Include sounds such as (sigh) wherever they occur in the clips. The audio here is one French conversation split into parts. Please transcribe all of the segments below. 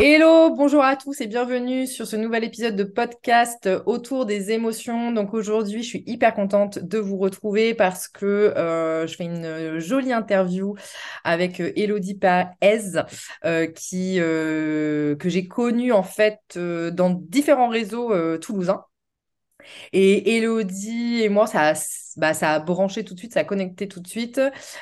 Hello, bonjour à tous et bienvenue sur ce nouvel épisode de podcast autour des émotions. Donc aujourd'hui, je suis hyper contente de vous retrouver parce que euh, je fais une jolie interview avec euh, Elodie Paez euh, qui que j'ai connue en fait dans différents réseaux toulousains. Et Elodie et moi, ça a, bah, ça a branché tout de suite, ça a connecté tout de suite.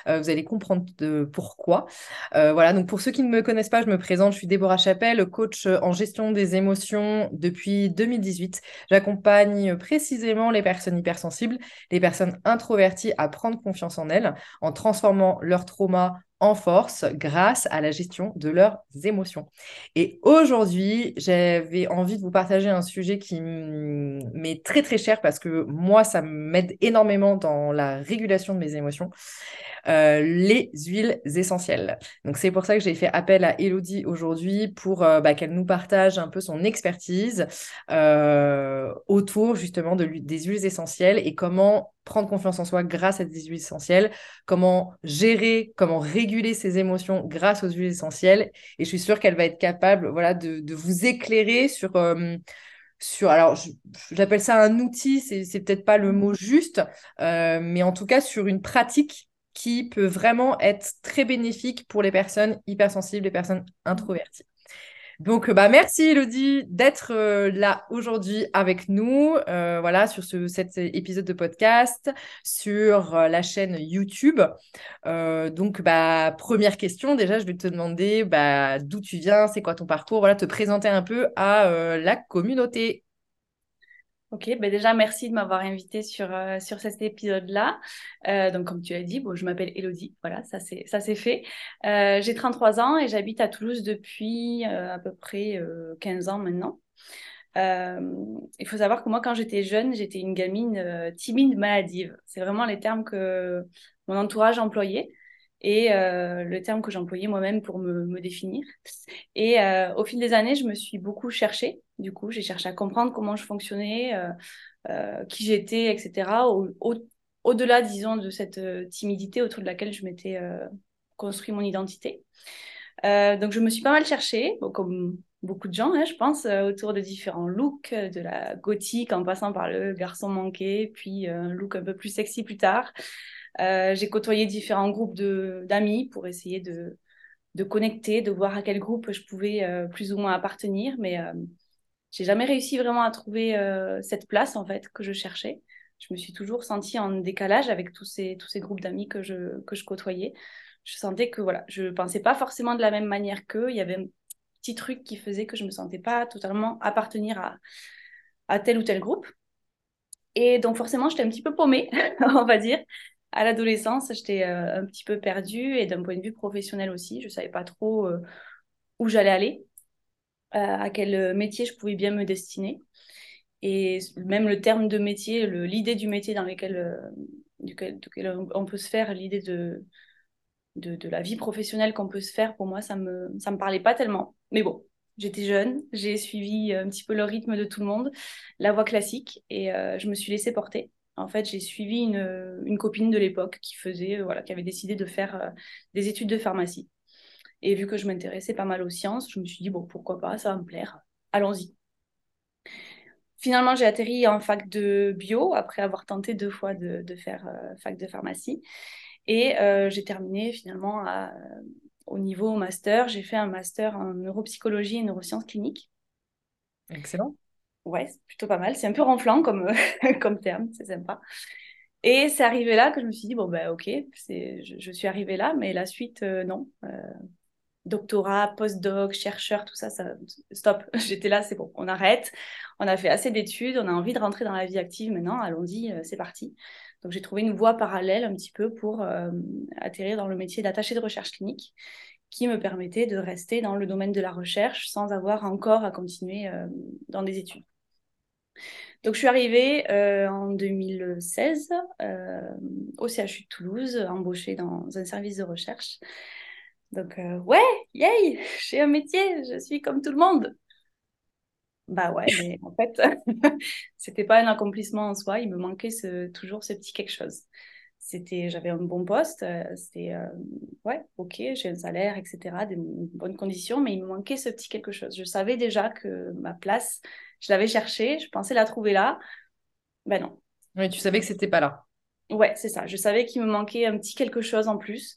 Euh, vous allez comprendre pourquoi. Euh, voilà, donc pour ceux qui ne me connaissent pas, je me présente, je suis Déborah Chapelle, coach en gestion des émotions depuis 2018. J'accompagne précisément les personnes hypersensibles, les personnes introverties à prendre confiance en elles en transformant leur trauma en force grâce à la gestion de leurs émotions. Et aujourd'hui, j'avais envie de vous partager un sujet qui m'est très très cher parce que moi, ça m'aide énormément dans la régulation de mes émotions. Euh, les huiles essentielles. Donc c'est pour ça que j'ai fait appel à Elodie aujourd'hui pour euh, bah, qu'elle nous partage un peu son expertise euh, autour justement de, des huiles essentielles et comment prendre confiance en soi grâce à des huiles essentielles, comment gérer, comment réguler ses émotions grâce aux huiles essentielles. Et je suis sûre qu'elle va être capable voilà, de, de vous éclairer sur sur, alors j'appelle ça un outil, c'est peut-être pas le mot juste, mais en tout cas sur une pratique qui peut vraiment être très bénéfique pour les personnes hypersensibles, les personnes introverties. Donc, bah, merci Elodie d'être euh, là aujourd'hui avec nous, euh, voilà, sur ce, cet épisode de podcast, sur euh, la chaîne YouTube. donc, bah, première question, déjà, je vais te demander bah, d'où tu viens, c'est quoi ton parcours, voilà, te présenter un peu à la communauté. Ok, ben déjà merci de m'avoir invité sur, euh, sur cet épisode-là. Euh, donc comme tu as dit, bon, je m'appelle Elodie, voilà, ça c'est fait. Euh, j'ai 33 ans et j'habite à Toulouse depuis à peu près 15 ans maintenant. il faut savoir que moi quand j'étais jeune, j'étais une gamine timide, maladive. C'est vraiment les termes que mon entourage employait et le terme que j'employais moi-même pour me, me, définir. Et au fil des années, je me suis beaucoup cherchée du coup, j'ai cherché à comprendre comment je fonctionnais, euh, euh, qui j'étais, etc. Au, delà disons, de cette euh, timidité autour de laquelle je m'étais construit mon identité. donc, je me suis pas mal cherchée, comme beaucoup de gens, hein, je pense, autour de différents looks, de la gothique en passant par le garçon manqué, puis un look un peu plus sexy plus tard. j'ai côtoyé différents groupes d'amis pour essayer de, de connecter, de voir à quel groupe je pouvais plus ou moins appartenir. Mais j'ai jamais réussi vraiment à trouver euh, cette place en fait que je cherchais. Je me suis toujours sentie en décalage avec tous ces, tous ces groupes d'amis que je, que je côtoyais. Je sentais que voilà, je pensais pas forcément de la même manière qu'eux. Il y avait un petit truc qui faisait que je me sentais pas totalement appartenir à, à tel ou tel groupe. Et donc forcément, j'étais un petit peu paumée, (laughs) on va dire. À l'adolescence, j'étais euh, un petit peu perdue et d'un point de vue professionnel aussi, je savais pas trop euh, où j'allais aller. Euh, à quel métier je pouvais bien me destiner. Et même le terme de métier, l'idée du métier dans lequel, euh, duquel, on peut se faire, l'idée de, de, la vie professionnelle qu'on peut se faire, pour moi, ça me, ça me parlait pas tellement. Mais bon, j'étais jeune, j'ai suivi un petit peu le rythme de tout le monde, la voie classique, et euh, je me suis laissée porter. En fait, j'ai suivi une, une, copine de l'époque qui faisait, voilà, qui avait décidé de faire des études de pharmacie. Et vu que je m'intéressais pas mal aux sciences, je me suis dit, bon, pourquoi pas, ça va me plaire, allons-y. Finalement, j'ai atterri en fac de bio après avoir tenté deux fois de, faire euh, fac de pharmacie. Et euh, j'ai terminé finalement au niveau master. J'ai fait un master en neuropsychologie et neurosciences cliniques. Excellent. Ouais, c'est plutôt pas mal. C'est un peu renflant comme, (laughs) comme terme, c'est sympa. Et c'est arrivé là que je me suis dit, bon, ben ok, je, je suis arrivée là, mais la suite, euh, non doctorat, postdoc, chercheur, tout ça, ça stop. (laughs) J'étais là, c'est bon, on arrête. On a fait assez d'études, on a envie de rentrer dans la vie active maintenant, allons-y, euh, c'est parti. Donc j'ai trouvé une voie parallèle un petit peu pour euh, atterrir dans le métier d'attaché de recherche clinique qui me permettait de rester dans le domaine de la recherche sans avoir encore à continuer euh, dans des études. Donc je suis arrivée en 2016 au CHU de Toulouse, embauchée dans un service de recherche. Donc, euh, ouais, yay, (laughs) j'ai un métier, je suis comme tout le monde. Bah ouais, mais en fait, (laughs) c'était pas un accomplissement en soi, il me manquait ce, toujours ce petit quelque chose. c'était, j'avais un bon poste, c'était, ouais, ok, j'ai un salaire, etc., des bonnes conditions, mais il me manquait ce petit quelque chose. Je savais déjà que ma place, je l'avais cherchée, je pensais la trouver là. Ben non. Oui, tu savais que c'était pas là. Ouais, c'est ça. Je savais qu'il me manquait un petit quelque chose en plus.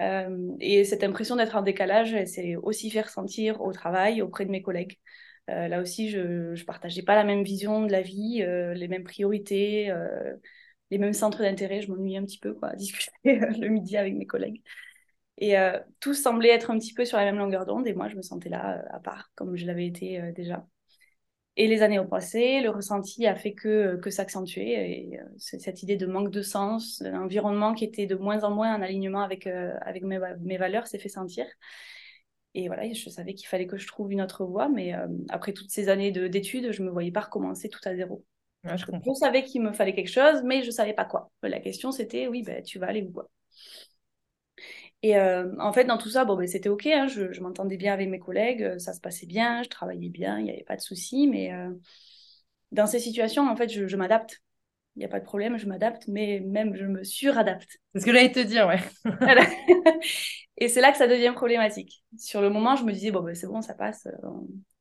Euh, et cette impression d'être en décalage, c'est aussi fait ressentir au travail, auprès de mes collègues. Euh, là aussi, je ne partageais pas la même vision de la vie, euh, les mêmes priorités, les mêmes centres d'intérêt. Je m'ennuyais un petit peu, quoi, à (laughs) discuter le midi avec mes collègues. Et tout semblait être un petit peu sur la même longueur d'onde, et moi, je me sentais là à part, comme je l'avais été déjà. Et les années ont passé, le ressenti a fait que, que s'accentuer. Et euh, cette idée de manque de sens, d'un environnement qui était de moins en moins en alignement avec, euh, avec mes, mes, valeurs s'est fait sentir. Et voilà, je savais qu'il fallait que je trouve une autre voie, mais euh, après toutes ces années d'études, je ne me voyais pas recommencer tout à zéro. je, je, savais qu'il me fallait quelque chose, mais je ne savais pas quoi. La question, c'était, oui, ben, tu vas aller où quoi? Et euh, en fait, dans tout ça, bon, ben, c'était OK. Hein, je, m'entendais bien avec mes collègues, euh, ça se passait bien, je travaillais bien, il n'y avait pas de souci. Mais euh, dans ces situations, en fait, je, m'adapte. Il n'y a pas de problème, je m'adapte, mais même je me suradapte. C'est ce que j'allais te dire, ouais. (laughs) et c'est là que ça devient problématique. Sur le moment, je me disais, bon, ben, c'est bon, ça passe,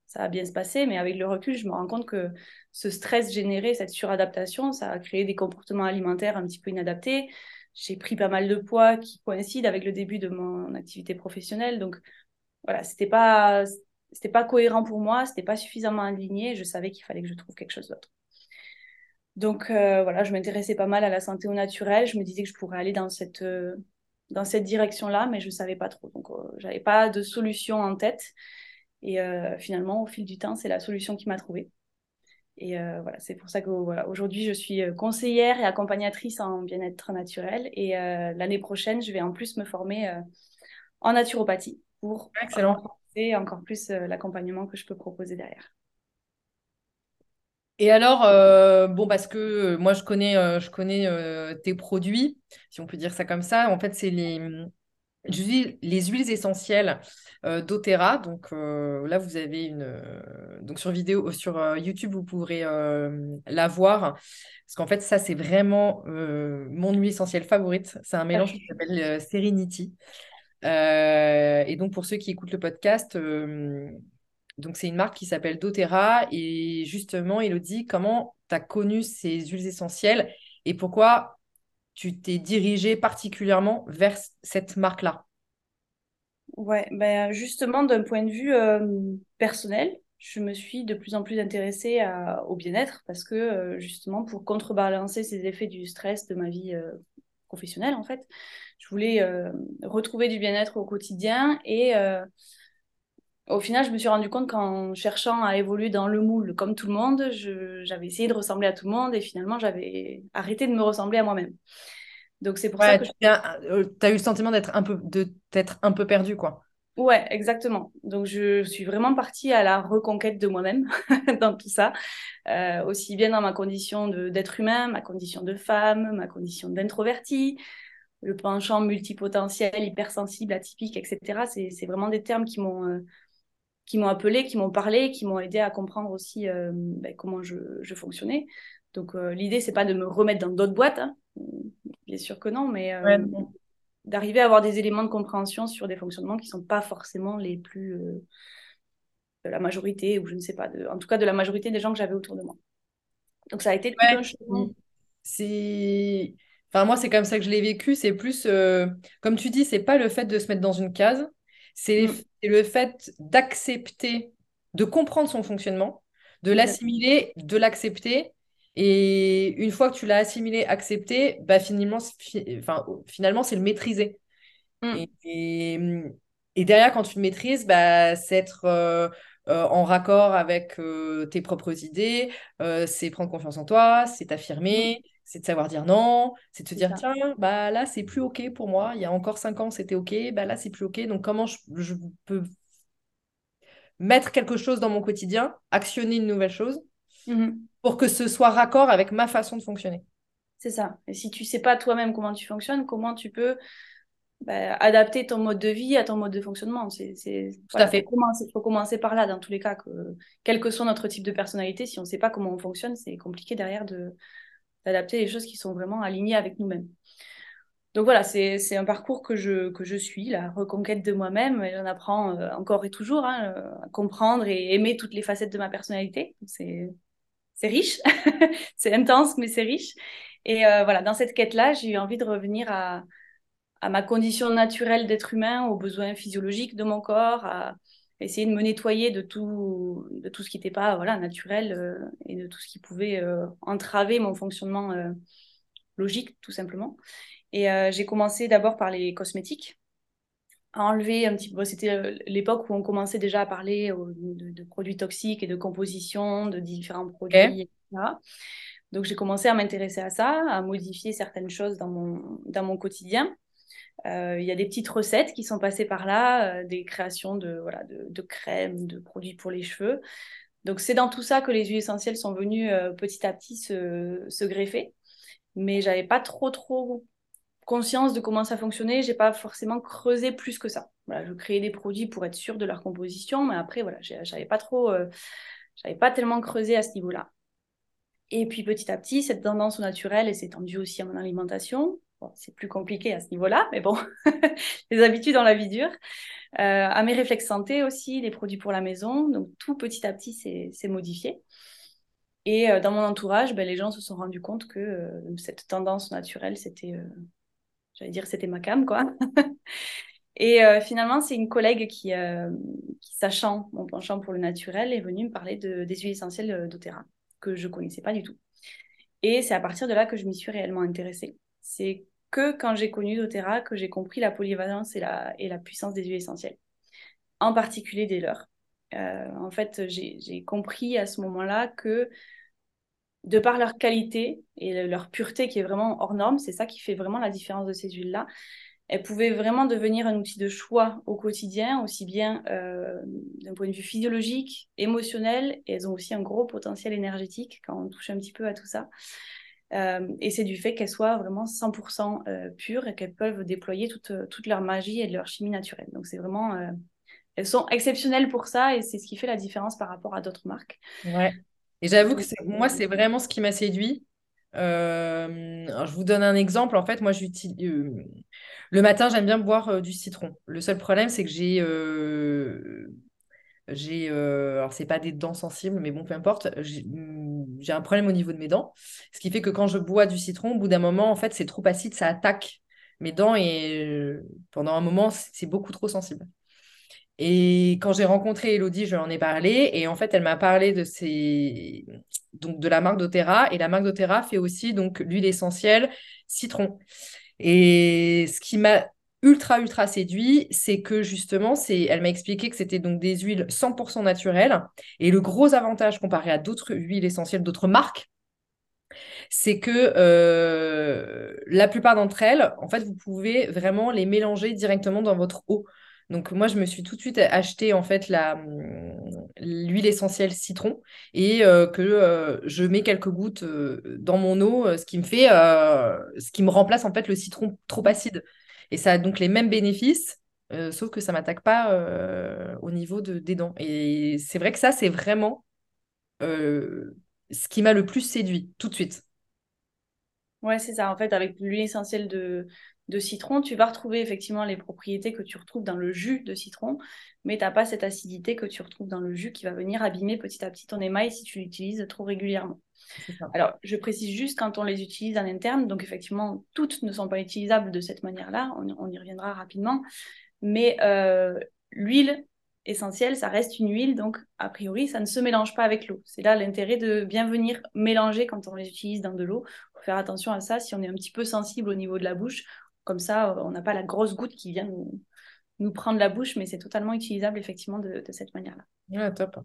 ça va bien se passer. Mais avec le recul, je me rends compte que ce stress généré, cette suradaptation, ça a créé des comportements alimentaires un petit peu inadaptés j'ai pris pas mal de poids qui coïncide avec le début de mon activité professionnelle. Donc voilà, c'était pas c'était pas cohérent pour moi, c'était pas suffisamment aligné. Je savais qu'il fallait que je trouve quelque chose d'autre. Donc euh, voilà, je m'intéressais pas mal à la santé au naturel. Je me disais que je pourrais aller dans cette euh, dans cette direction-là, mais je savais pas trop. Donc euh, j'avais pas de solution en tête. Et finalement, au fil du temps, c'est la solution qui m'a trouvée. Et euh, voilà, c'est pour ça que voilà, aujourd'hui, je suis euh, conseillère et accompagnatrice en bien-être naturel. Et euh, l'année prochaine, je vais en plus me former en naturopathie pour renforcer encore plus l'accompagnement que je peux proposer derrière. Et alors, bon, parce que moi, je connais, je connais tes produits, si on peut dire ça comme ça. En fait, c'est les, les huiles essentielles euh, d'Otera. Donc euh, là, vous avez une. Euh, donc sur vidéo, sur YouTube, vous pourrez la voir. Parce qu'en fait, ça, c'est vraiment mon huile essentielle favorite. C'est un mélange qui s'appelle Serenity. et donc, pour ceux qui écoutent le podcast, donc c'est une marque qui s'appelle doTERRA. Et justement, Elodie, comment tu as connu ces huiles essentielles et pourquoi tu t'es dirigée particulièrement vers cette marque-là? Ouais, ben justement, d'un point de vue euh, personnel, je me suis de plus en plus intéressée au bien-être parce que euh, justement, pour contrebalancer ces effets du stress de ma vie euh, professionnelle, en fait, je voulais retrouver du bien-être au quotidien et au final, je me suis rendu compte qu'en cherchant à évoluer dans le moule comme tout le monde, j'avais essayé de ressembler à tout le monde et finalement, j'avais arrêté de me ressembler à moi-même. Donc c'est pour ça que tu as, euh, eu le sentiment d'être un peu de t'être un peu perdu quoi. Ouais, exactement. Donc je suis vraiment partie à la reconquête de moi-même (laughs) dans tout ça, euh, aussi bien dans ma condition d'être humain, ma condition de femme, ma condition d'introvertie, le penchant multipotentiel, hypersensible, atypique, etc. C'est vraiment des termes qui m'ont euh, qui m'ont appelé, qui m'ont parlé, qui m'ont aidé à comprendre aussi euh, ben, comment je, je, fonctionnais. Donc euh, l'idée, c'est pas de me remettre dans d'autres boîtes, hein. bien sûr que non, mais euh, d'arriver à avoir des éléments de compréhension sur des fonctionnements qui sont pas forcément les plus de la majorité, ou je ne sais pas, de, en tout cas de la majorité des gens que j'avais autour de moi. Donc ça a été ouais. un C'est... Enfin, moi, c'est comme ça que je l'ai vécu. C'est plus, comme tu dis, c'est pas le fait de se mettre dans une case, c'est mm. le fait d'accepter, de comprendre son fonctionnement, de l'assimiler, de l'accepter. Et une fois que tu l'as assimilé, accepté, bah finalement, finalement c'est le maîtriser. Mm. Et, et, derrière, quand tu le maîtrises, bah, c'est être euh, euh, en raccord avec euh, tes propres idées, c'est prendre confiance en toi, c'est t'affirmer, mm c'est de savoir dire non, c'est de se dire, tiens, bah là, c'est plus OK pour moi. Il y a encore cinq ans, c'était OK, bah là, c'est plus OK. Donc, comment je, peux mettre quelque chose dans mon quotidien, actionner une nouvelle chose, mmh pour que ce soit raccord avec ma façon de fonctionner? C'est ça. Et si tu sais pas toi-même comment tu fonctionnes, comment tu peux bah, adapter ton mode de vie à ton mode de fonctionnement? C'est, Tout à fait. Il faut commencer par là, dans tous les cas. Que, quel que soit notre type de personnalité, si on ne sait pas comment on fonctionne, c'est compliqué derrière de, d'adapter les choses qui sont vraiment alignées avec nous-mêmes. donc voilà, c'est un parcours que je, que je suis, la reconquête de moi-même. J'en apprends euh, encore et toujours hein, à comprendre et aimer toutes les facettes de ma personnalité. C'est riche, (laughs) c'est intense, mais c'est riche. Et euh, voilà, dans cette quête-là, j'ai eu envie de revenir à, à ma condition naturelle d'être humain, aux besoins physiologiques de mon corps, à essayer de me nettoyer de tout, de tout ce qui n'était pas voilà, naturel euh, et de tout ce qui pouvait entraver mon fonctionnement logique, tout simplement. Et euh, j'ai commencé d'abord par les cosmétiques, à enlever un petit peu. C'était euh, l'époque où on commençait déjà à parler de, produits toxiques et de composition, de différents produits, etc. Donc j'ai commencé à m'intéresser à ça, à modifier certaines choses dans mon, dans mon quotidien. Euh, il y a des petites recettes qui sont passées par là, des créations de, voilà, de, crèmes, de produits pour les cheveux. Donc c'est dans tout ça que les huiles essentielles sont venues petit à petit se, greffer. Mais j'avais pas trop trop conscience de comment ça fonctionnait, j'ai pas forcément creusé plus que ça. Je créais des produits pour être sûre de leur composition, mais après, voilà, j'avais pas trop, euh, j'avais pas tellement creusé à ce niveau-là. Et puis petit à petit, cette tendance au naturel s'est tendue aussi à mon alimentation. C'est plus compliqué à ce niveau-là, mais bon, (laughs) les habitudes dans la vie dure. Euh, à mes réflexes santé aussi, les produits pour la maison. Donc tout petit à petit s'est modifié. Et euh, dans mon entourage, ben, les gens se sont rendus compte que cette tendance naturelle, c'était J'allais dire c'était ma cam, quoi. (laughs) Et euh, finalement, c'est une collègue qui, euh, sachant mon penchant pour le naturel, est venue me parler de, des huiles essentielles d'Otera, que je connaissais pas du tout. Et c'est à partir de là que je m'y suis réellement intéressée. C'est que quand j'ai connu doTERRA que j'ai compris la polyvalence et la, et la puissance des huiles essentielles, en particulier des leurs. Euh, en fait, j'ai compris à ce moment-là que de par leur qualité et leur pureté qui est vraiment hors norme, c'est ça qui fait vraiment la différence de ces huiles-là. Elles pouvaient vraiment devenir un outil de choix au quotidien, aussi bien euh, d'un point de vue physiologique, émotionnel, et elles ont aussi un gros potentiel énergétique quand on touche un petit peu à tout ça. Euh, et c'est du fait qu'elles soient vraiment 100% euh, pures et qu'elles peuvent déployer toute, toute, leur magie et leur chimie naturelle. Donc c'est vraiment... elles sont exceptionnelles pour ça et c'est ce qui fait la différence par rapport à d'autres marques. Ouais. Et j'avoue que moi, c'est vraiment ce qui m'a séduit. Euh, je vous donne un exemple. En fait, moi, j'utilise euh, le matin, j'aime bien boire euh, du citron. Le seul problème, c'est que j'ai j'ai alors c'est pas des dents sensibles, mais bon, peu importe. J'ai un problème au niveau de mes dents, ce qui fait que quand je bois du citron, au bout d'un moment, en fait, c'est trop acide, ça attaque mes dents et pendant un moment, c'est beaucoup trop sensible. Et quand j'ai rencontré Elodie, je lui en ai parlé. Et en fait, elle m'a parlé de, donc, de la marque doTERRA. Et la marque doTERRA fait aussi donc l'huile essentielle citron. Et ce qui m'a ultra, ultra séduit, c'est que justement, c'est... elle m'a expliqué que c'était donc des huiles 100% naturelles. Et le gros avantage comparé à d'autres huiles essentielles, d'autres marques, c'est que euh, la plupart d'entre elles, en fait, vous pouvez vraiment les mélanger directement dans votre eau. Donc moi, je me suis tout de suite acheté en fait l'huile essentielle citron et euh, que euh, je mets quelques gouttes dans mon eau, ce qui me fait, ce qui me remplace en fait le citron trop acide. Et ça a donc les mêmes bénéfices, sauf que ça m'attaque pas au niveau de, des dents. Et c'est vrai que ça, c'est vraiment ce qui m'a le plus séduit tout de suite. Ouais, c'est ça. En fait, avec l'huile essentielle de, de citron, tu vas retrouver effectivement les propriétés que tu retrouves dans le jus de citron, mais tu n'as pas cette acidité que tu retrouves dans le jus qui va venir abîmer petit à petit ton émail si tu l'utilises trop régulièrement. Alors, je précise juste quand on les utilise en interne, donc effectivement, toutes ne sont pas utilisables de cette manière-là, on, y reviendra rapidement, mais euh, l'huile essentielle, ça reste une huile, donc a priori, ça ne se mélange pas avec l'eau. C'est là l'intérêt de bien venir mélanger quand on les utilise dans de l'eau. Il faut faire attention à ça si on est un petit peu sensible au niveau de la bouche. Comme ça, on n'a pas la grosse goutte qui vient nous, prendre la bouche, mais c'est totalement utilisable effectivement de, cette manière-là. Ouais, top.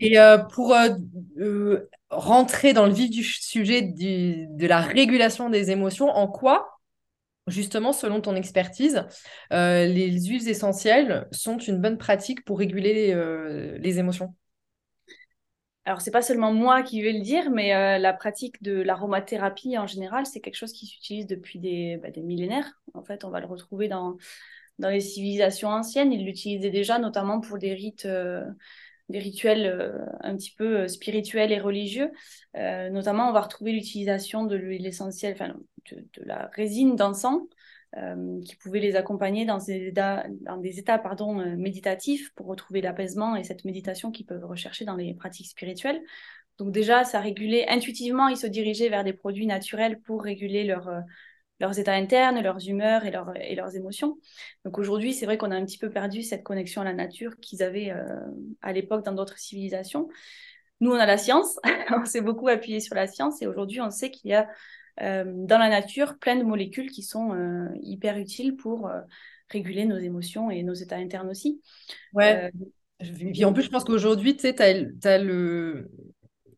Et euh, pour euh, euh, rentrer dans le vif du sujet de la régulation des émotions, en quoi, justement, selon ton expertise, les huiles essentielles sont une bonne pratique pour réguler les émotions alors c'est pas seulement moi qui vais le dire, mais euh, la pratique de l'aromathérapie en général, c'est quelque chose qui s'utilise depuis des, bah, des, millénaires. En fait, on va le retrouver dans, dans les civilisations anciennes. Ils l'utilisaient déjà, notamment pour des rites, euh, des rituels un petit peu spirituels et religieux. notamment, on va retrouver l'utilisation de l'huile essentielle, de, la résine d'encens, qui pouvait les accompagner dans des états, dans des états pardon, méditatifs pour retrouver l'apaisement et cette méditation qu'ils peuvent rechercher dans les pratiques spirituelles. Donc déjà, ça régulait intuitivement, ils se dirigeaient vers des produits naturels pour réguler leur, leurs états internes, leurs humeurs et, et leurs émotions. Donc aujourd'hui, c'est vrai qu'on a un petit peu perdu cette connexion à la nature qu'ils avaient euh, à l'époque dans d'autres civilisations. Nous, on a la science, (laughs) on s'est beaucoup appuyé sur la science et aujourd'hui, on sait qu'il y a euh, dans la nature plein de molécules qui sont euh, hyper utiles pour réguler nos émotions et nos états internes aussi. Ouais. Et en plus, je pense qu'aujourd'hui, tu sais, tu as, le...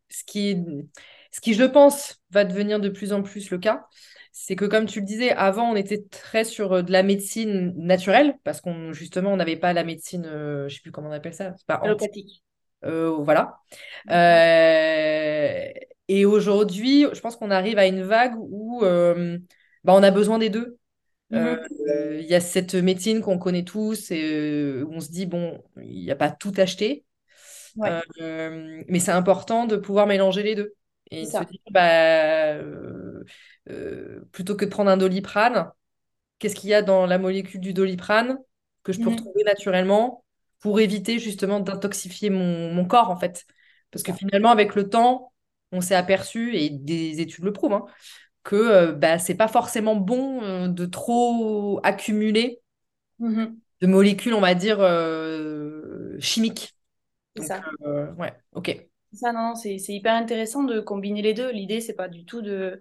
Ce qui, ce qui, je pense, va devenir de plus en plus le cas, c'est que comme tu le disais, avant, on était très sur euh, de la médecine naturelle, parce qu'on justement, on n'avait pas la médecine, euh, je ne sais plus comment on appelle ça. Pas Allopathique. Euh, voilà. Mm-hmm. Et aujourd'hui, je pense qu'on arrive à une vague où bah, on a besoin des deux. Mm-hmm. Il y a cette médecine qu'on connaît tous et où on se dit, bon, il n'y a pas tout acheté. mais c'est important de pouvoir mélanger les deux. Et se dire, bah, euh, plutôt que de prendre un doliprane, qu'est-ce qu'il y a dans la molécule du doliprane que je peux mhm. retrouver naturellement pour éviter justement d'intoxifier mon, corps en fait? Parce que finalement, avec le temps, on s'est aperçu, et des études le prouvent, hein, que euh, bah, c'est pas forcément bon euh, de trop accumuler mhm. de molécules, on va dire, chimiques. C'est ça. ouais, ok. Ça, non, c'est hyper intéressant de combiner les deux. L'idée, c'est pas du tout de,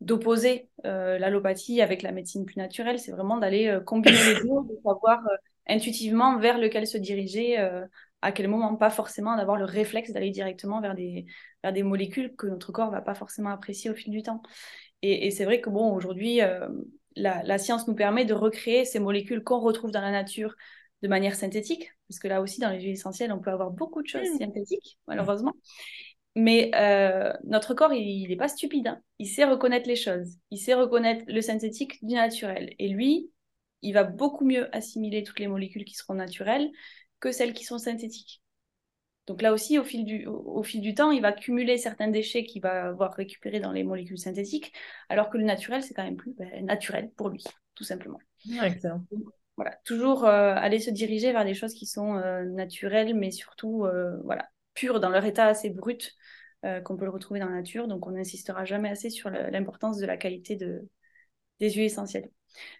d'opposer euh, l'allopathie avec la médecine plus naturelle, c'est vraiment d'aller euh, combiner les deux, de savoir euh, intuitivement vers lequel se diriger, à quel moment, pas forcément d'avoir le réflexe d'aller directement vers des, vers des molécules que notre corps va pas forcément apprécier au fil du temps. Et, c'est vrai que bon, aujourd'hui, la, la, science nous permet de recréer ces molécules qu'on retrouve dans la nature de manière synthétique, parce que là aussi, dans les huiles essentielles, on peut avoir beaucoup de choses mmh. synthétiques, malheureusement. Mais euh, notre corps, il n'est pas stupide. Hein. Il sait reconnaître les choses. Il sait reconnaître le synthétique du naturel. Et lui, il va beaucoup mieux assimiler toutes les molécules qui seront naturelles que celles qui sont synthétiques. Donc là aussi, au fil du, au, fil du temps, il va cumuler certains déchets qu'il va avoir récupérés dans les molécules synthétiques, alors que le naturel, c'est quand même plus ben, naturel pour lui, tout simplement. excellent. voilà, toujours euh, aller se diriger vers des choses qui sont euh, naturelles, mais surtout voilà, pures dans leur état assez brut euh, qu'on peut le retrouver dans la nature. Donc, on n'insistera jamais assez sur l'importance de la qualité de, des huiles essentielles.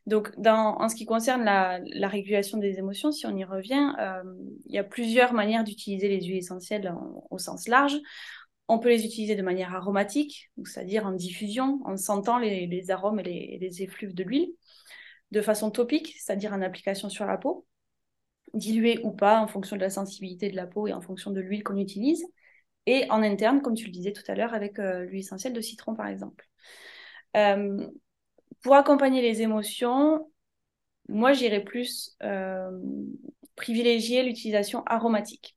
Donc, en ce qui concerne la, régulation des émotions, si on y revient, euh, il y a plusieurs manières d'utiliser les huiles essentielles au sens large. On peut les utiliser de manière aromatique, c'est-à-dire en diffusion, en sentant les, arômes et les, effluves de l'huile, de façon topique, c'est-à-dire en application sur la peau, diluée ou pas en fonction de la sensibilité de la peau et en fonction de l'huile qu'on utilise et en interne, comme tu le disais tout à l'heure, avec euh, l'huile essentielle de citron, par exemple. Euh, pour accompagner les émotions, moi, j'irais plus euh, privilégier l'utilisation aromatique.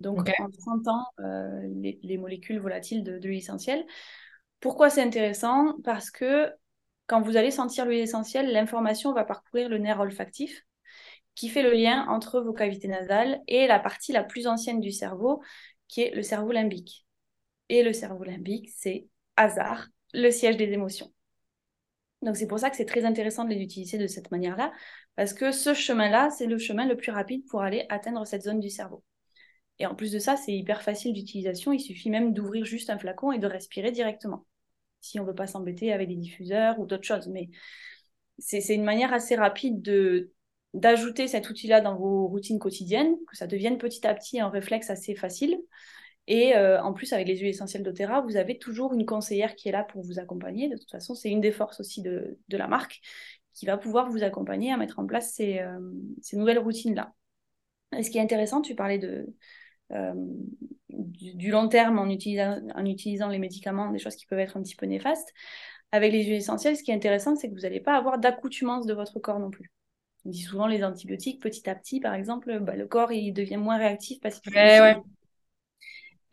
Donc, en sentant les, molécules volatiles de, l'huile essentielle. Pourquoi c'est intéressant? Parce que quand vous allez sentir l'huile essentielle, l'information va parcourir le nerf olfactif qui fait le lien entre vos cavités nasales et la partie la plus ancienne du cerveau, qui est le cerveau limbique. Et le cerveau limbique, c'est hasard, le siège des émotions. Donc c'est pour ça que c'est très intéressant de les utiliser de cette manière-là, parce que ce chemin-là, c'est le chemin le plus rapide pour aller atteindre cette zone du cerveau. Et en plus de ça, c'est hyper facile d'utilisation, il suffit même d'ouvrir juste un flacon et de respirer directement, si on ne veut pas s'embêter avec des diffuseurs ou d'autres choses. Mais c'est une manière assez rapide de d'ajouter cet outil-là dans vos routines quotidiennes, que ça devienne petit à petit un réflexe assez facile. Et euh, en plus, avec les huiles essentielles d'Otera, vous avez toujours une conseillère qui est là pour vous accompagner. De toute façon, c'est une des forces aussi de, la marque qui va pouvoir vous accompagner à mettre en place ces, euh, nouvelles routines-là. Et ce qui est intéressant, tu parlais de, euh, du, long terme en utilisant, en utilisant les médicaments, des choses qui peuvent être un petit peu néfastes. Avec les huiles essentielles, ce qui est intéressant, c'est que vous n'allez pas avoir d'accoutumance de votre corps non plus. On dit souvent les antibiotiques, petit à petit, par exemple, bah, le corps il devient moins réactif parce qu'il ouais,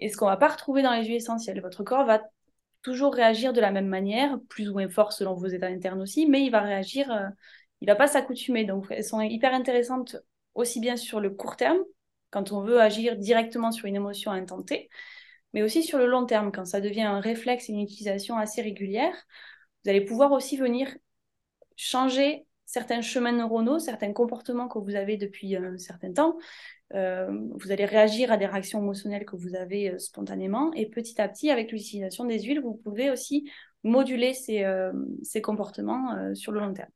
Et ce qu'on va pas retrouver dans les huiles essentielles, votre corps va toujours réagir de la même manière, plus ou moins fort selon vos états internes aussi, mais il va réagir, euh, il va pas s'accoutumer. Donc elles sont hyper intéressantes aussi bien sur le court terme, quand on veut agir directement sur une émotion intentée, mais aussi sur le long terme, quand ça devient un réflexe et une utilisation assez régulière, vous allez pouvoir aussi venir changer certains chemins neuronaux, certains comportements que vous avez depuis un certain temps. Euh, vous allez réagir à des réactions émotionnelles que vous avez euh, spontanément. Et petit à petit, avec l'utilisation des huiles, vous pouvez aussi moduler ces, euh, ces comportements sur le long terme.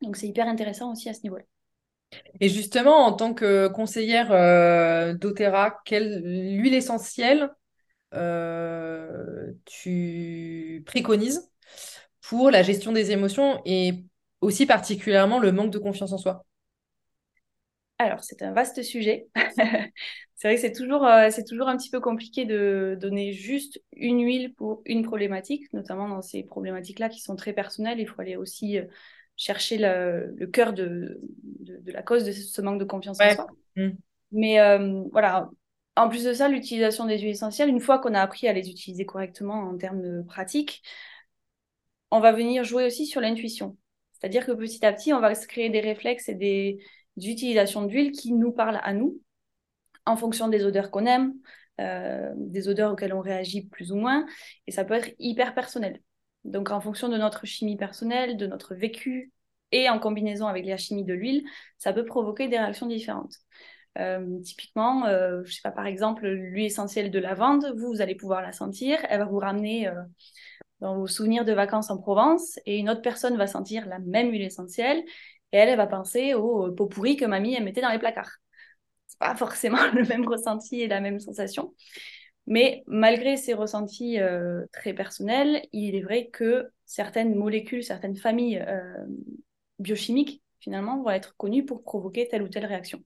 Donc c'est hyper intéressant aussi à ce niveau-là. Et justement, en tant que conseillère euh, d'Otera, quelle huile essentielle tu préconises pour la gestion des émotions et aussi particulièrement le manque de confiance en soi? Alors, c'est un vaste sujet. (laughs) c'est vrai que c'est toujours, euh, c'est toujours un petit peu compliqué de donner juste une huile pour une problématique, notamment dans ces problématiques-là qui sont très personnelles. Il faut aller aussi euh, chercher le, cœur de, de, la cause de ce manque de confiance en soi. Mmh. Mais euh, voilà, en plus de ça, l'utilisation des huiles essentielles, une fois qu'on a appris à les utiliser correctement en termes de pratique, on va venir jouer aussi sur l'intuition. C'est-à-dire que petit à petit, on va se créer des réflexes et des d'utilisation d'huile qui nous parlent à nous en fonction des odeurs qu'on aime, euh, des odeurs auxquelles on réagit plus ou moins, et ça peut être hyper personnel. Donc en fonction de notre chimie personnelle, de notre vécu, et en combinaison avec la chimie de l'huile, ça peut provoquer des réactions différentes. Euh, typiquement, euh, je sais pas, par exemple, l'huile essentielle de lavande, vous, vous allez pouvoir la sentir, elle va vous ramener dans vos souvenirs de vacances en Provence, et une autre personne va sentir la même huile essentielle, et elle, va penser au pot pourri que mamie, elle mettait dans les placards. C'est pas forcément (laughs) le même ressenti et la même sensation. Mais malgré ces ressentis euh, très personnels, il est vrai que certaines molécules, certaines familles euh, biochimiques, finalement, vont être connues pour provoquer telle ou telle réaction,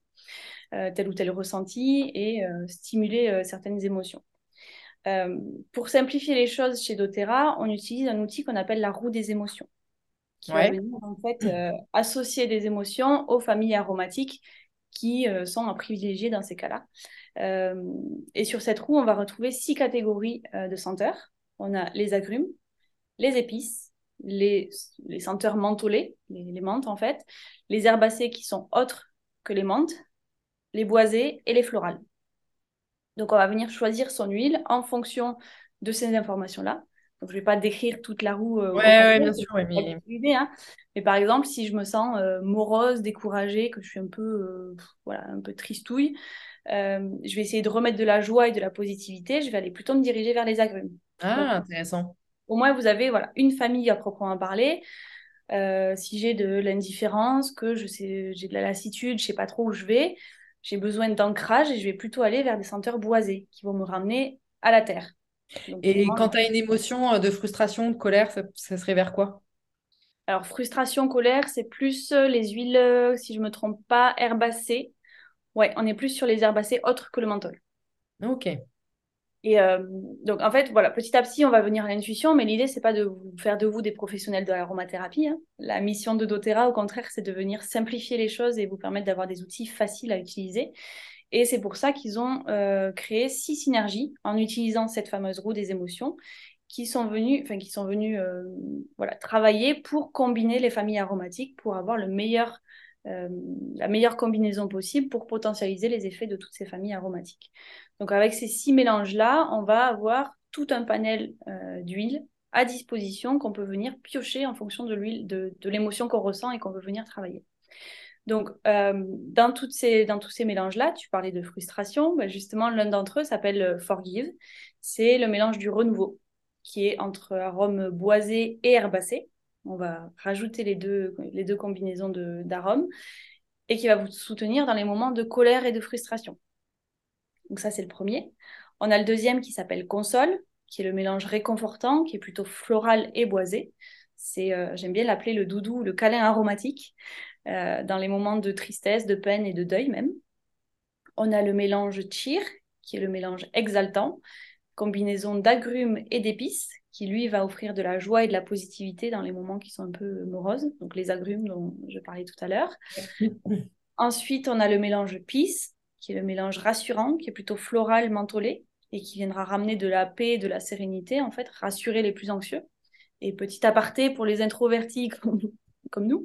euh, tel ou tel ressenti et stimuler certaines émotions. pour simplifier les choses chez doTERRA, on utilise un outil qu'on appelle la roue des émotions qui va venir en fait euh, associer des émotions aux familles aromatiques qui euh, sont à privilégier dans ces cas-là. Euh, et sur cette roue, on va retrouver six catégories de senteurs. On a les agrumes, les épices, les, les senteurs mentholées, les, les, menthes en fait, les herbacées qui sont autres que les menthes, les boisées et les florales. Donc on va venir choisir son huile en fonction de ces informations-là. Donc, je ne vais pas décrire toute la roue. Euh, ouais, bien sûr. mais... Hein. mais... par exemple, si je me sens euh, morose, découragée, que je suis un peu, euh, voilà, un peu tristouille, je vais essayer de remettre de la joie et de la positivité. Je vais aller plutôt me diriger vers les agrumes. Ah, intéressant. Au moins, vous avez voilà, une famille à proprement parler. si j'ai de l'indifférence, que je sais, j'ai de la lassitude, je ne sais pas trop où je vais, j'ai besoin d'ancrage et je vais plutôt aller vers des senteurs boisées qui vont me ramener à la terre. Et quand tu as une émotion euh, de frustration, de colère, ça, serait vers quoi? Alors, frustration, colère, c'est plus euh, les huiles, euh, si je ne me trompe pas, herbacées. Ouais, on est plus sur les herbacées autres que le menthol. Ok. Et donc, en fait, voilà, petit à petit, on va venir à l'intuition, mais l'idée, c'est pas de faire de vous des professionnels de l'aromathérapie. Hein. La mission de doTERRA, au contraire, c'est de venir simplifier les choses et vous permettre d'avoir des outils faciles à utiliser. Et c'est pour ça qu'ils ont euh, créé six synergies en utilisant cette fameuse roue des émotions qui sont venus, euh, travailler pour combiner les familles aromatiques pour avoir euh, la meilleure combinaison possible pour potentialiser les effets de toutes ces familles aromatiques. Donc avec ces six mélanges-là, on va avoir tout un panel d'huile à disposition qu'on peut venir piocher en fonction de, de l'émotion qu'on ressent et qu'on veut venir travailler. Donc, euh, dans, tous ces mélanges-là, tu parlais de frustration. Bah, justement, l'un d'entre eux s'appelle euh, Forgive. C'est le mélange du renouveau, qui est entre arômes boisés et herbacés. On va rajouter les deux, les deux combinaisons d'arômes et qui va vous soutenir dans les moments de colère et de frustration. Donc ça, c'est le premier. On a le deuxième qui s'appelle Console, qui est le mélange réconfortant, qui est plutôt floral et boisé. C'est, euh, j'aime bien l'appeler le doudou, le câlin aromatique. Euh, dans les moments de tristesse, de peine et de deuil même. On a le mélange cheer, qui est le mélange exaltant, combinaison d'agrumes et d'épices, qui lui va offrir de la joie et de la positivité dans les moments qui sont un peu moroses, donc les agrumes dont je parlais tout à l'heure. (laughs) Ensuite, on a le mélange peace, qui est le mélange rassurant, qui est plutôt floral, mentholé, et qui viendra ramener de la paix, de la sérénité, en fait, rassurer les plus anxieux. Et petit aparté pour les introvertis (laughs) comme nous,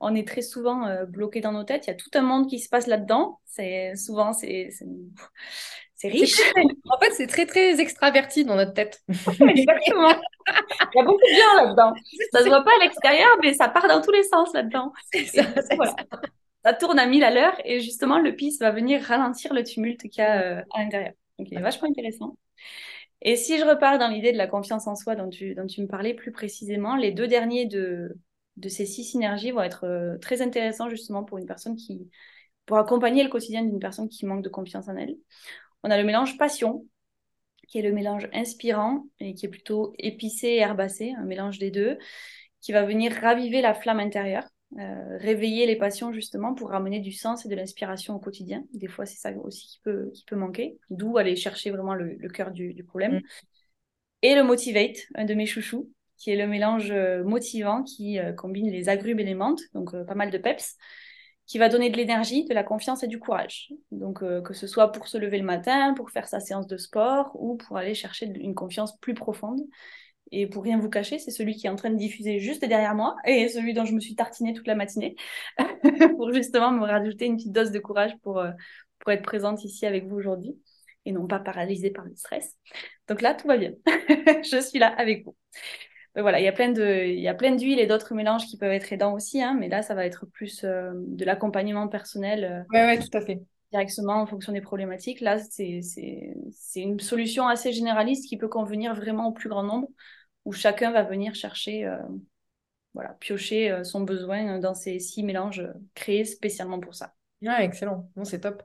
on est très souvent euh, bloqué dans nos têtes. Il y a tout un monde qui se passe là-dedans. C'est souvent c'est c'est riche. en fait, c'est très très extraverti dans notre tête. (laughs) Exactement. Il y a beaucoup de bien là-dedans. Ça se voit pas à l'extérieur, mais ça part dans tous les sens là-dedans. Ça, ça. tourne à mille à l'heure et justement le pis va venir ralentir le tumulte qu'il y a euh, à l'intérieur. Donc il est vachement intéressant. Et si je repars dans l'idée de la confiance en soi dont tu, dont tu me parlais plus précisément, les deux derniers de, de ces six synergies vont être euh, très intéressants justement pour une personne qui, pour accompagner le quotidien d'une personne qui manque de confiance en elle. On a le mélange passion, qui est le mélange inspirant et qui est plutôt épicé et herbacé, un mélange des deux, qui va venir raviver la flamme intérieure. Euh, réveiller les passions justement pour ramener du sens et de l'inspiration au quotidien. Des fois, c'est ça aussi qui peut, qui peut manquer, d'où aller chercher vraiment le, cœur du, problème. Mm. Et le Motivate, un de mes chouchous, qui est le mélange euh, motivant qui euh, combine les agrumes et les menthes, donc pas mal de peps, qui va donner de l'énergie, de la confiance et du courage. Donc que ce soit pour se lever le matin, pour faire sa séance de sport ou pour aller chercher une confiance plus profonde. Et pour rien vous cacher, c'est celui qui est en train de diffuser juste derrière moi et celui dont je me suis tartinée toute la matinée (laughs) pour justement me rajouter une petite dose de courage pour, euh, pour être présente ici avec vous aujourd'hui et non pas paralysée par le stress. Donc là, tout va bien. (laughs) je suis là avec vous. Voilà, il y a plein de, il y a plein d'huiles et d'autres mélanges qui peuvent être aidants aussi, hein, mais là, ça va être plus euh, de l'accompagnement personnel. Euh, oui, ouais, tout à fait directement en fonction des problématiques. Là, c'est une solution assez généraliste qui peut convenir vraiment au plus grand nombre où chacun va venir chercher, euh, voilà, piocher son besoin dans ces six mélanges créés spécialement pour ça. Ah, excellent, c'est top.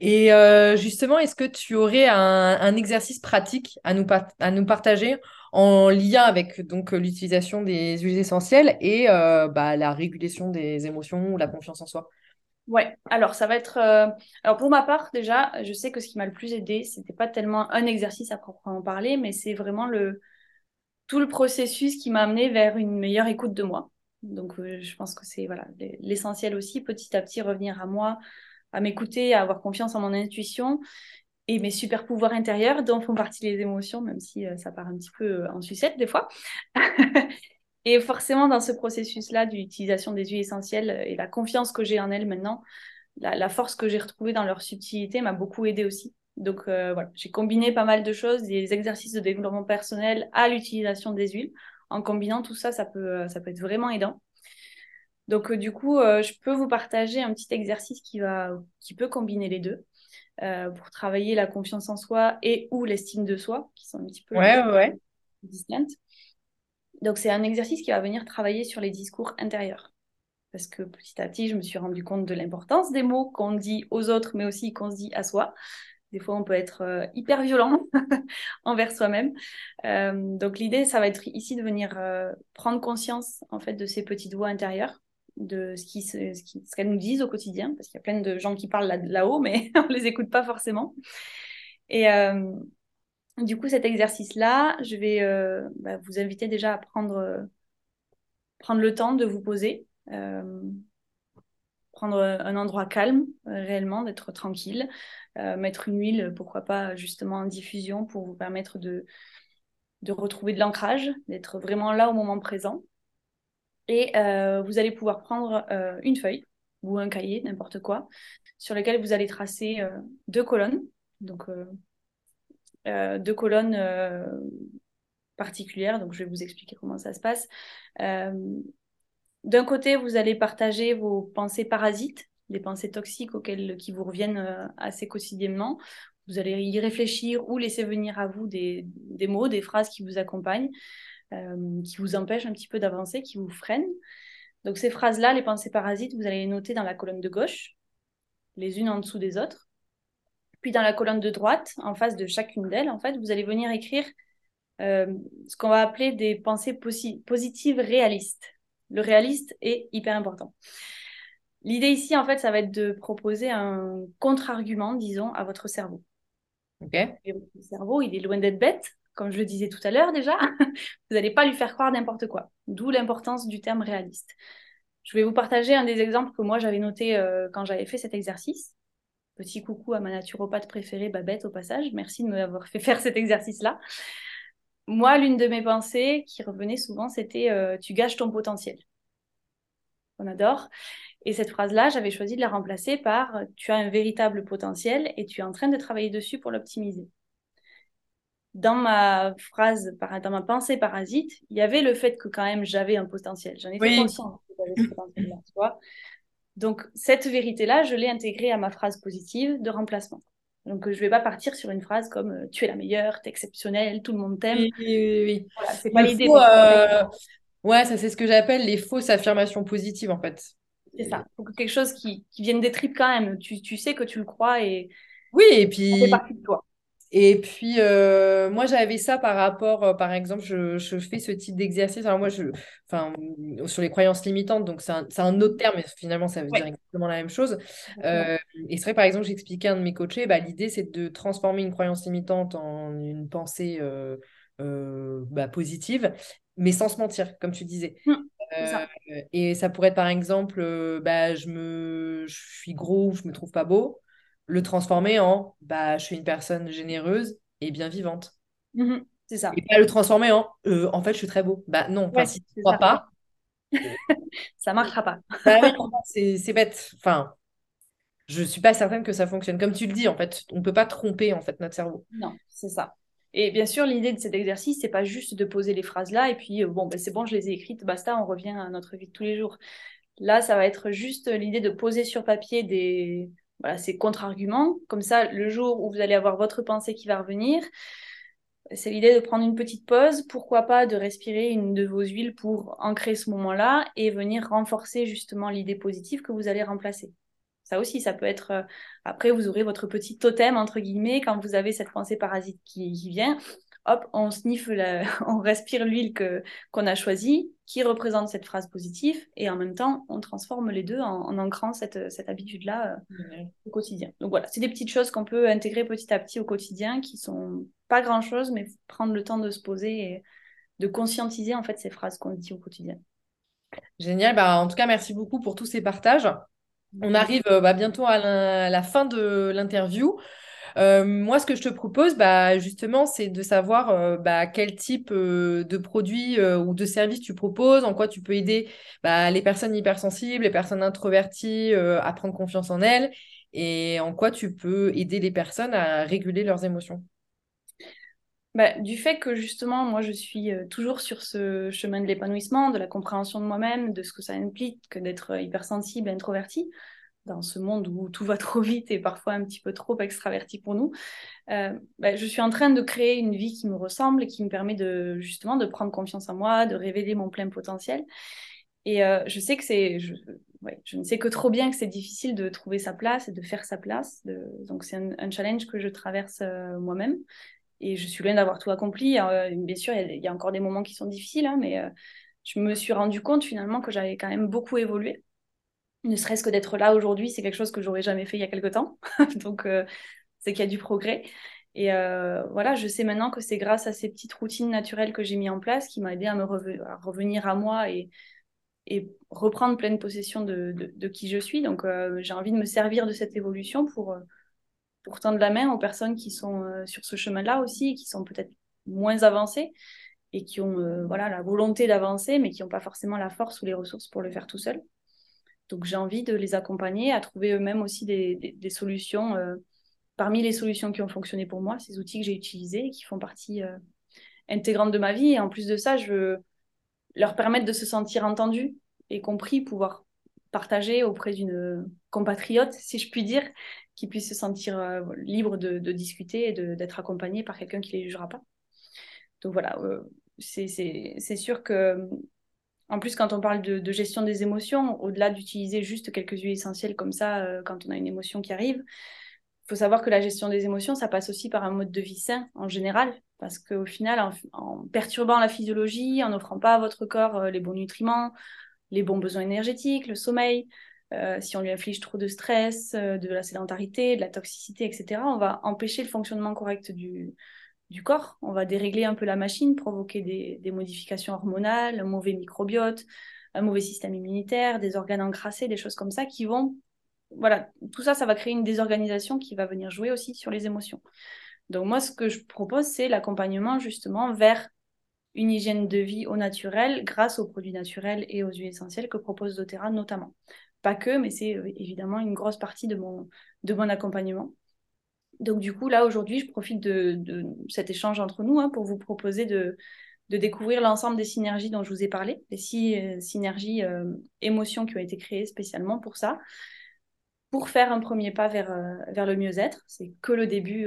Et justement, est-ce que tu aurais un, exercice pratique à nous, partager en lien avec donc l'utilisation des huiles essentielles et bah, la régulation des émotions ou la confiance en soi? Ouais, alors ça va être. Alors pour ma part, déjà, je sais que ce qui m'a le plus aidé, c'était pas tellement un exercice à proprement parler, mais c'est vraiment le, tout le processus qui m'a amené vers une meilleure écoute de moi. Donc, euh, je pense que c'est voilà l'essentiel aussi, petit à petit revenir à moi, à m'écouter, à avoir confiance en mon intuition et mes super pouvoirs intérieurs dont font partie les émotions, même si euh, ça part un petit peu euh, en sucette des fois. (laughs) et forcément, dans ce processus-là d'utilisation des huiles essentielles et la confiance que j'ai en elles maintenant, la, force que j'ai retrouvée dans leur subtilité m'a beaucoup aidé aussi. Donc voilà, j'ai combiné pas mal de choses, des exercices de développement personnel à l'utilisation des huiles. En combinant tout ça, ça peut, euh, ça peut être vraiment aidant. Donc euh, du coup, je peux vous partager un petit exercice qui, va, qui peut combiner les deux pour travailler la confiance en soi et ou l'estime de soi, qui sont un petit peu ouais. Donc c'est un exercice qui va venir travailler sur les discours intérieurs. Parce que petit à petit, je me suis rendu compte de l'importance des mots qu'on dit aux autres, mais aussi qu'on se dit à soi. Des fois, on peut être euh, hyper violent (laughs) envers soi-même. Euh, donc, l'idée, ça va être ici de venir euh, prendre conscience en fait de ces petites voix intérieures, de ce qu'elles nous disent au quotidien, parce qu'il y a plein de gens qui parlent là-haut, mais (laughs) on les écoute pas forcément. Et du coup, cet exercice-là, je vais bah, vous inviter déjà à prendre le temps de vous poser prendre un endroit calme, réellement, d'être tranquille, euh, mettre une huile, pourquoi pas justement en diffusion pour vous permettre de, de retrouver de l'ancrage, d'être vraiment là au moment présent. Et euh, vous allez pouvoir prendre euh, une feuille ou un cahier, n'importe quoi, sur lequel vous allez tracer deux colonnes. Donc, deux colonnes particulières. Donc, je vais vous expliquer comment ça se passe. D'un côté, vous allez partager vos pensées parasites, des pensées toxiques auxquelles, qui vous reviennent euh, assez quotidiennement. Vous allez y réfléchir ou laisser venir à vous des, mots, des phrases qui vous accompagnent, euh, qui vous empêchent un petit peu d'avancer, qui vous freinent. Donc ces phrases-là, les pensées parasites, vous allez les noter dans la colonne de gauche, les unes en dessous des autres. Puis dans la colonne de droite, en face de chacune d'elles, en fait, vous allez venir écrire euh, ce qu'on va appeler des pensées positives réalistes. Le réaliste est hyper important. L'idée ici, en fait, ça va être de proposer un contre-argument, disons, à votre cerveau. Ok. Et votre cerveau, il est loin d'être bête, comme je le disais tout à l'heure déjà. (laughs) vous n'allez pas lui faire croire n'importe quoi. D'où l'importance du terme réaliste. Je vais vous partager un des exemples que moi j'avais noté euh, quand j'avais fait cet exercice. Petit coucou à ma naturopathe préférée, Babette, au passage. Merci de m'avoir fait faire cet exercice-là. Moi, l'une de mes pensées qui revenait souvent, c'était euh, tu gâches ton potentiel. qu'on adore. Et cette phrase-là, j'avais choisi de la remplacer par Tu as un véritable potentiel et tu es en train de travailler dessus pour l'optimiser. Dans ma phrase, dans ma pensée parasite, il y avait le fait que quand même j'avais un potentiel. J'en étais consciente que j'avais ce potentiel-là, tu vois. Donc, cette vérité-là, je l'ai intégrée à ma phrase positive de remplacement. Donc, je ne vais pas partir sur une phrase comme euh, tu es la meilleure, tu es exceptionnelle, tout le monde t'aime. Oui, oui, oui. Voilà, c'est pas l'idée. Euh... Ouais, ça, c'est ce que j'appelle les fausses affirmations positives, en fait. C'est ça. Donc, quelque chose qui, qui vienne des tripes quand même. Tu, tu, sais que tu le crois et. Oui, et puis. Ça fait partie de toi. Et puis, euh, moi, j'avais ça par rapport, euh, par exemple, je, je, fais ce type d'exercice. Alors, moi, je, enfin, sur les croyances limitantes, donc c'est un, un, autre terme, mais finalement, ça veut dire exactement la même chose. Euh, et c'est vrai, par exemple, j'expliquais à un de mes coachés, bah, l'idée, c'est de transformer une croyance limitante en une pensée bah, positive, mais sans se mentir, comme tu disais. Mmh, ça. et ça pourrait être, par exemple, bah, je, me, je suis gros ou je me trouve pas beau le transformer en bah, je suis une personne généreuse et bien vivante. Mhm, c'est ça. Et pas le transformer en euh, en fait, je suis très beau. Bah non, si tu ne crois pas. (laughs) ça marchera pas. bah, c'est bête. Enfin, je suis pas certaine que ça fonctionne. Comme tu le dis, en fait, on peut pas tromper en fait notre cerveau. Non, c'est ça. Et bien sûr, l'idée de cet exercice, c'est pas juste de poser les phrases là et puis euh, bon, ben, c'est bon, je les ai écrites, basta, on revient à notre vie de tous les jours. Là, ça va être juste l'idée de poser sur papier des, voilà, c'est contre-argument. Comme ça, le jour où vous allez avoir votre pensée qui va revenir, c'est l'idée de prendre une petite pause, pourquoi pas de respirer une de vos huiles pour ancrer ce moment-là et venir renforcer justement l'idée positive que vous allez remplacer. Ça aussi, ça peut être. Euh, après, vous aurez votre petit totem, entre guillemets, quand vous avez cette pensée parasite qui vient hop, on sniffe, (laughs) on respire l'huile que, qu'on a choisie, qui représente cette phrase positive, et en même temps, on transforme les deux en, ancrant cette, cette habitude-là euh, au quotidien. Donc voilà, c'est des petites choses qu'on peut intégrer petit à petit au quotidien, qui sont pas grand-chose, mais prendre le temps de se poser et de conscientiser en fait ces phrases qu'on dit au quotidien. Génial, bah, en tout cas, merci beaucoup pour tous ces partages. On arrive euh, bah, bientôt à la fin de l'interview. Euh, moi, ce que je te propose, bah, justement, c'est de savoir euh, bah, quel type euh, de produit ou de service tu proposes, en quoi tu peux aider bah, les personnes hypersensibles, les personnes introverties à prendre confiance en elles, et en quoi tu peux aider les personnes à réguler leurs émotions. Bah, du fait que justement, moi, je suis toujours sur ce chemin de l'épanouissement, de la compréhension de moi-même, de ce que ça implique que d'être hypersensible, introverti, dans ce monde où tout va (laughs) trop vite et parfois un petit peu trop extraverti pour nous, euh, bah, je suis en train de créer une vie qui me ressemble et qui me permet de justement de prendre confiance en moi, de révéler mon plein potentiel. Et euh, je sais que c'est, je, ne sais que trop bien que c'est difficile de trouver sa place et de faire sa place. Donc c'est un, challenge que je traverse euh, moi-même. Et je suis loin d'avoir tout accompli. bien sûr, il y, a encore des moments qui sont difficiles, hein, mais je me suis rendu compte finalement que j'avais quand même beaucoup évolué ne serait-ce que d'être là aujourd'hui, c'est quelque chose que j'aurais jamais fait il y a quelque temps. (laughs) Donc, euh, c'est qu'il y a du progrès. Et euh, voilà, je sais maintenant que c'est grâce à ces petites routines naturelles que j'ai mis en place qui m'ont aidé à me revenir à moi et, reprendre pleine possession de, qui je suis. Donc, euh, j'ai envie de me servir de cette évolution pour, pour tendre la main aux personnes qui sont sur ce chemin-là aussi, qui sont peut-être moins avancées et qui ont voilà, la volonté d'avancer, mais qui n'ont pas forcément la force ou les ressources pour le faire tout seul. Donc j'ai envie de les accompagner à trouver eux-mêmes aussi des, solutions. Euh, parmi les solutions qui ont fonctionné pour moi, ces outils que j'ai utilisés et qui font partie euh, intégrante de ma vie. Et en plus de ça, je veux leur permettre de se sentir entendus et compris, pouvoir partager auprès d'une compatriote, si je puis dire, qui puisse se sentir euh, libre de, discuter et d'être accompagné par quelqu'un qui ne les jugera pas. Donc voilà, c'est sûr que en plus, quand on parle de, gestion des émotions, au-delà d'utiliser juste quelques huiles essentielles comme ça euh, quand on a une émotion qui arrive, il faut savoir que la gestion des émotions, ça passe aussi par un mode de vie sain en général, parce qu'au final, en, perturbant la physiologie, en n'offrant pas à votre corps euh, les bons nutriments, les bons besoins énergétiques, le sommeil, euh, si on lui inflige trop de stress, de la sédentarité, de la toxicité, etc., on va empêcher le fonctionnement correct du, du corps. On va dérégler un peu la machine, provoquer des, modifications hormonales, un mauvais microbiote, un mauvais système immunitaire, des organes encrassés, des choses comme ça qui vont... Voilà, tout ça, ça va créer une désorganisation qui va venir jouer aussi sur les émotions. Donc moi, ce que je propose, c'est l'accompagnement justement vers une hygiène de vie au naturel grâce aux produits naturels et aux huiles essentielles que propose doTERRA notamment. Pas que, mais c'est évidemment une grosse partie de mon, de mon accompagnement. Donc du coup, là, aujourd'hui, je profite de, cet échange entre nous hein, pour vous proposer de, découvrir l'ensemble des synergies dont je vous ai parlé, les six euh, synergies euh, émotions qui ont été créées spécialement pour ça, pour faire un premier pas vers, euh, le mieux-être. C'est que le début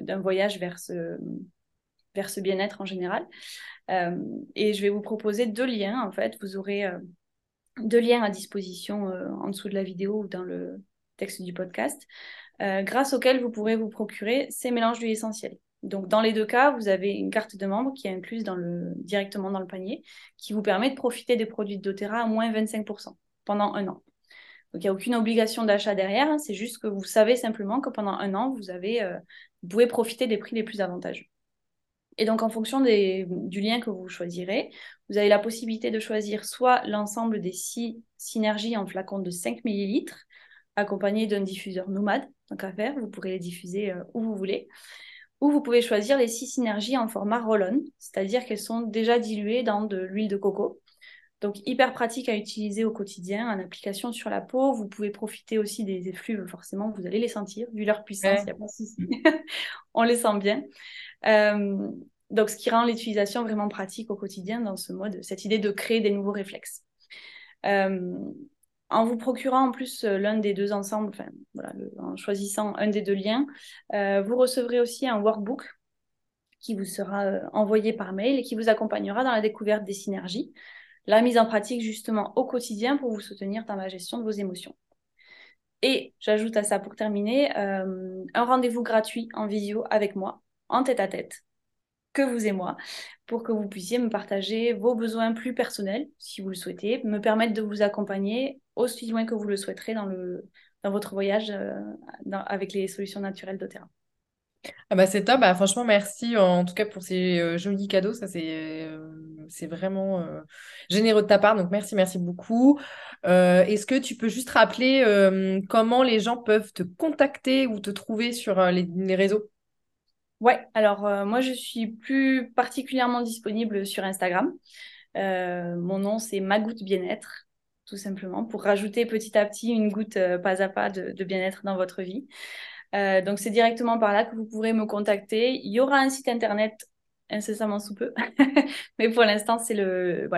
d'un voyage vers ce bien-être en général. et je vais vous proposer deux liens, en fait. Vous aurez deux liens à disposition en dessous de la vidéo ou dans le texte du podcast. Euh, grâce auquel vous pourrez vous procurer ces mélanges d'huile essentielle. Donc, dans les deux cas, vous avez une carte de membre qui est incluse directement dans le panier, qui vous permet de profiter des produits de doTERRA à moins 25% pendant un an. Donc, il n'y a aucune obligation d'achat derrière, hein. c'est juste que vous savez simplement que pendant un an, vous, avez, euh, vous pouvez profiter des prix les plus avantageux. Et donc, en fonction du lien que vous choisirez, vous avez la possibilité de choisir soit l'ensemble des six synergies en flacon de 5 ml, accompagné d'un diffuseur nomade, tant qu'à faire, vous pourrez les diffuser euh, où vous voulez. Ou vous pouvez choisir les six synergies en format roll-on, c'est-à-dire qu'elles sont déjà diluées dans de l'huile de coco. Donc hyper pratique à utiliser au quotidien, en application sur la peau. Vous pouvez profiter aussi des effluves, forcément, vous allez les sentir, vu leur puissance, il n'y a pas de souci. (laughs) On les sent bien. Euh, donc ce qui rend l'utilisation vraiment pratique au quotidien dans ce mode, cette idée de créer des nouveaux réflexes. Euh, en vous procurant en plus l'un des deux ensembles, enfin, en choisissant un des deux liens, euh, vous recevrez aussi un workbook qui vous sera euh, envoyé par mail et qui vous accompagnera dans la découverte des synergies, la mise en pratique justement au quotidien pour vous soutenir dans la gestion de vos émotions. Et j'ajoute à ça pour terminer un rendez-vous gratuit en visio avec moi, en tête à tête, que vous et moi, pour que vous puissiez me partager vos besoins plus personnels, si vous le souhaitez, me permettre de vous accompagner aussi loin que vous le souhaiterez dans, le, dans votre voyage euh, avec les solutions naturelles de terrain. Ah bah c'est top, bah franchement merci en tout cas pour ces euh, jolis cadeaux, ça c'est euh, c'est vraiment généreux de ta part, donc merci, merci beaucoup. Est-ce que tu peux juste rappeler comment les gens peuvent te contacter ou te trouver sur les, les réseaux? Ouais, alors moi je suis plus particulièrement disponible sur Instagram. Mon nom c'est Ma Goutte Bien-être, tout simplement, pour rajouter petit à petit une goutte euh, pas à pas de, bien-être dans votre vie. donc c'est directement par là que vous pourrez me contacter. Il y aura un site internet incessamment sous peu, (laughs) mais pour l'instant c'est le,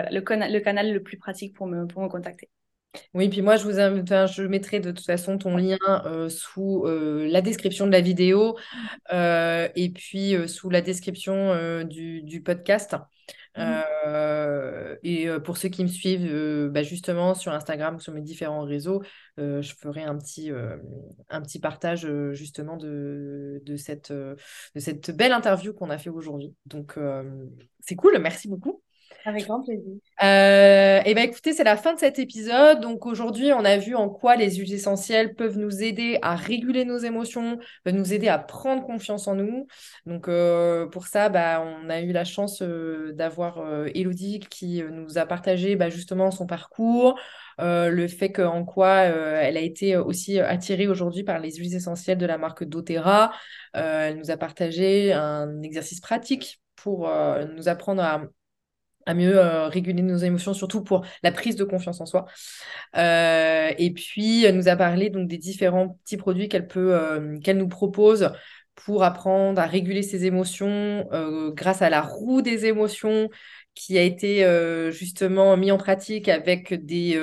canal le plus pratique pour me contacter. Oui, puis moi, je vous je mettrai de toute façon ton lien euh, sous euh, la description de la vidéo euh, et puis sous la description du, podcast. Mmh. et pour ceux qui me suivent bah, justement sur Instagram ou sur mes différents réseaux, je ferai un petit, un petit partage justement de, de, cette, de cette belle interview qu'on a fait aujourd'hui. Donc, c'est cool, merci beaucoup. Avec grand plaisir. Euh, et ben écoutez, c'est la fin de cet épisode. Donc aujourd'hui, on a vu en quoi les huiles essentielles peuvent nous aider à réguler nos émotions, peuvent nous aider à prendre confiance en nous. Donc euh, pour ça, bah, on a eu la chance euh, d'avoir Elodie qui nous a partagé bah, justement son parcours, le fait qu'en quoi elle a été aussi attirée aujourd'hui par les huiles essentielles de la marque doTERRA. elle nous a partagé un exercice pratique pour nous apprendre à à mieux euh, réguler nos émotions, surtout pour la prise de confiance en soi. Euh, et puis, elle nous a parlé donc, des différents petits produits qu'elle peut, euh, qu'elle nous propose pour apprendre à réguler ses émotions grâce à la roue des émotions qui a été justement mis en pratique avec des,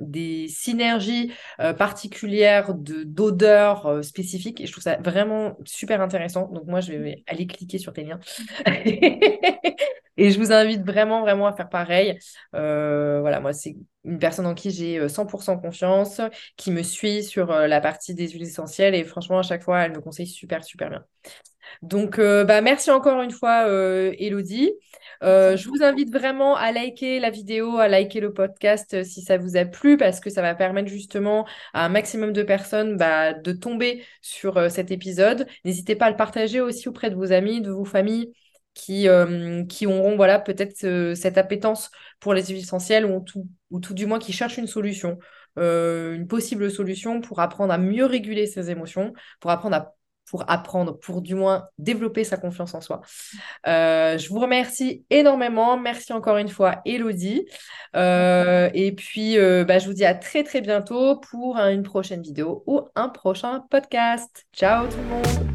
des synergies particulières d'odeurs spécifiques. Et je trouve ça vraiment super intéressant. Donc moi, je vais aller cliquer sur tes liens. (laughs) Et je vous invite vraiment, vraiment à faire pareil. Euh, voilà, moi, c'est une personne en qui j'ai 100% euh, confiance, qui me suit sur euh, la partie des huiles essentielles. Et franchement, à chaque fois, elle me conseille super, super bien. Donc, bah, merci encore une fois, Elodie. je vous invite vraiment à liker la vidéo, à liker le podcast si ça vous a plu, parce que ça va permettre justement à un maximum de personnes bah, de tomber sur cet épisode. N'hésitez pas à le partager aussi auprès de vos amis, de vos familles qui, euh, qui auront voilà, peut-être euh, cette appétence pour les huiles essentielles ou tout, ou tout du moins qui cherchent une solution, euh, une possible solution pour apprendre à mieux réguler ses émotions, pour apprendre à pour apprendre, pour du moins développer sa confiance en soi. Euh, je vous remercie énormément. Merci encore une fois, Elodie. Euh, et puis, euh, bah, je vous dis à très très bientôt pour une prochaine vidéo ou un prochain podcast. Ciao tout le monde.